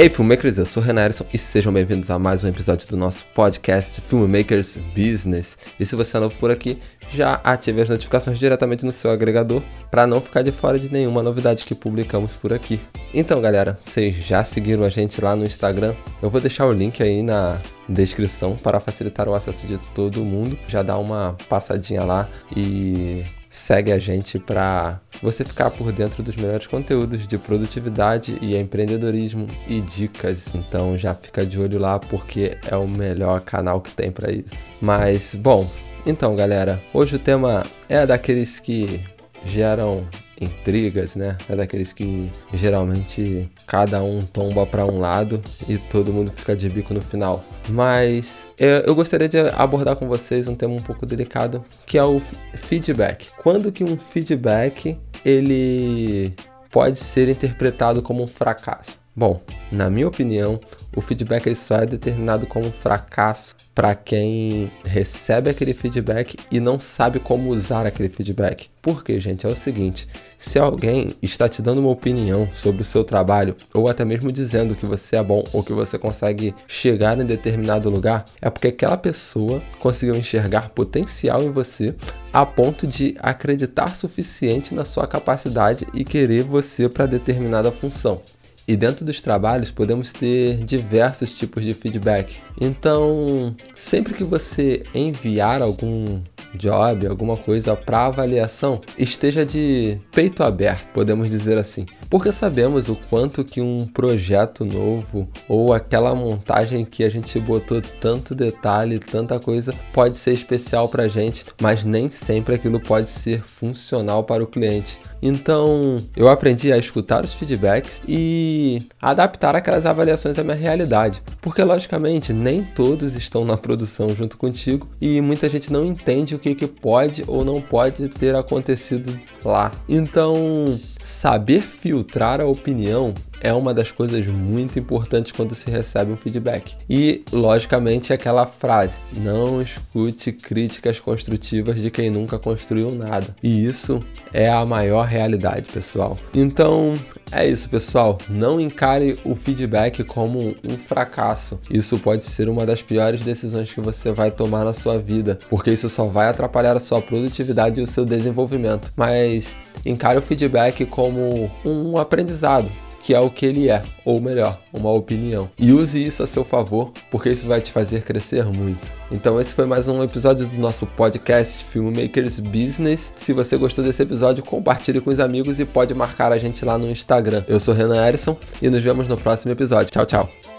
Ei, filmmakers, eu sou o Renan Erison e sejam bem-vindos a mais um episódio do nosso podcast Filmmakers Business. E se você é novo por aqui, já ative as notificações diretamente no seu agregador para não ficar de fora de nenhuma novidade que publicamos por aqui. Então, galera, vocês já seguiram a gente lá no Instagram? Eu vou deixar o link aí na descrição para facilitar o acesso de todo mundo. Já dá uma passadinha lá e segue a gente para você ficar por dentro dos melhores conteúdos de produtividade e empreendedorismo e dicas. Então já fica de olho lá porque é o melhor canal que tem para isso. Mas bom, então galera, hoje o tema é daqueles que geram intrigas, né? É daqueles que geralmente cada um tomba para um lado e todo mundo fica de bico no final. Mas eu gostaria de abordar com vocês um tema um pouco delicado, que é o feedback. Quando que um feedback ele pode ser interpretado como um fracasso? Bom, na minha opinião, o feedback só é determinado como fracasso para quem recebe aquele feedback e não sabe como usar aquele feedback. Porque, gente, é o seguinte: se alguém está te dando uma opinião sobre o seu trabalho, ou até mesmo dizendo que você é bom ou que você consegue chegar em determinado lugar, é porque aquela pessoa conseguiu enxergar potencial em você a ponto de acreditar suficiente na sua capacidade e querer você para determinada função. E dentro dos trabalhos podemos ter diversos tipos de feedback. Então, sempre que você enviar algum job, alguma coisa para avaliação, esteja de peito aberto, podemos dizer assim. Porque sabemos o quanto que um projeto novo ou aquela montagem que a gente botou tanto detalhe, tanta coisa, pode ser especial para a gente, mas nem sempre aquilo pode ser funcional para o cliente. Então, eu aprendi a escutar os feedbacks e adaptar aquelas avaliações à minha realidade. Porque, logicamente, nem todos estão na produção junto contigo e muita gente não entende o que, que pode ou não pode ter acontecido lá. Então, saber filtrar a opinião é uma das coisas muito importantes quando se recebe um feedback. E, logicamente, aquela frase: não escute críticas construtivas de quem nunca construiu nada. E isso é a maior realidade, pessoal. Então, é isso, pessoal. Não encare o feedback como um fracasso. Isso pode ser uma das piores decisões que você vai tomar na sua vida, porque isso só vai atrapalhar a sua produtividade e o seu desenvolvimento. Mas encare o feedback como um aprendizado que é o que ele é, ou melhor, uma opinião. E use isso a seu favor, porque isso vai te fazer crescer muito. Então esse foi mais um episódio do nosso podcast Filmmakers Business. Se você gostou desse episódio, compartilhe com os amigos e pode marcar a gente lá no Instagram. Eu sou Renan Erison e nos vemos no próximo episódio. Tchau, tchau.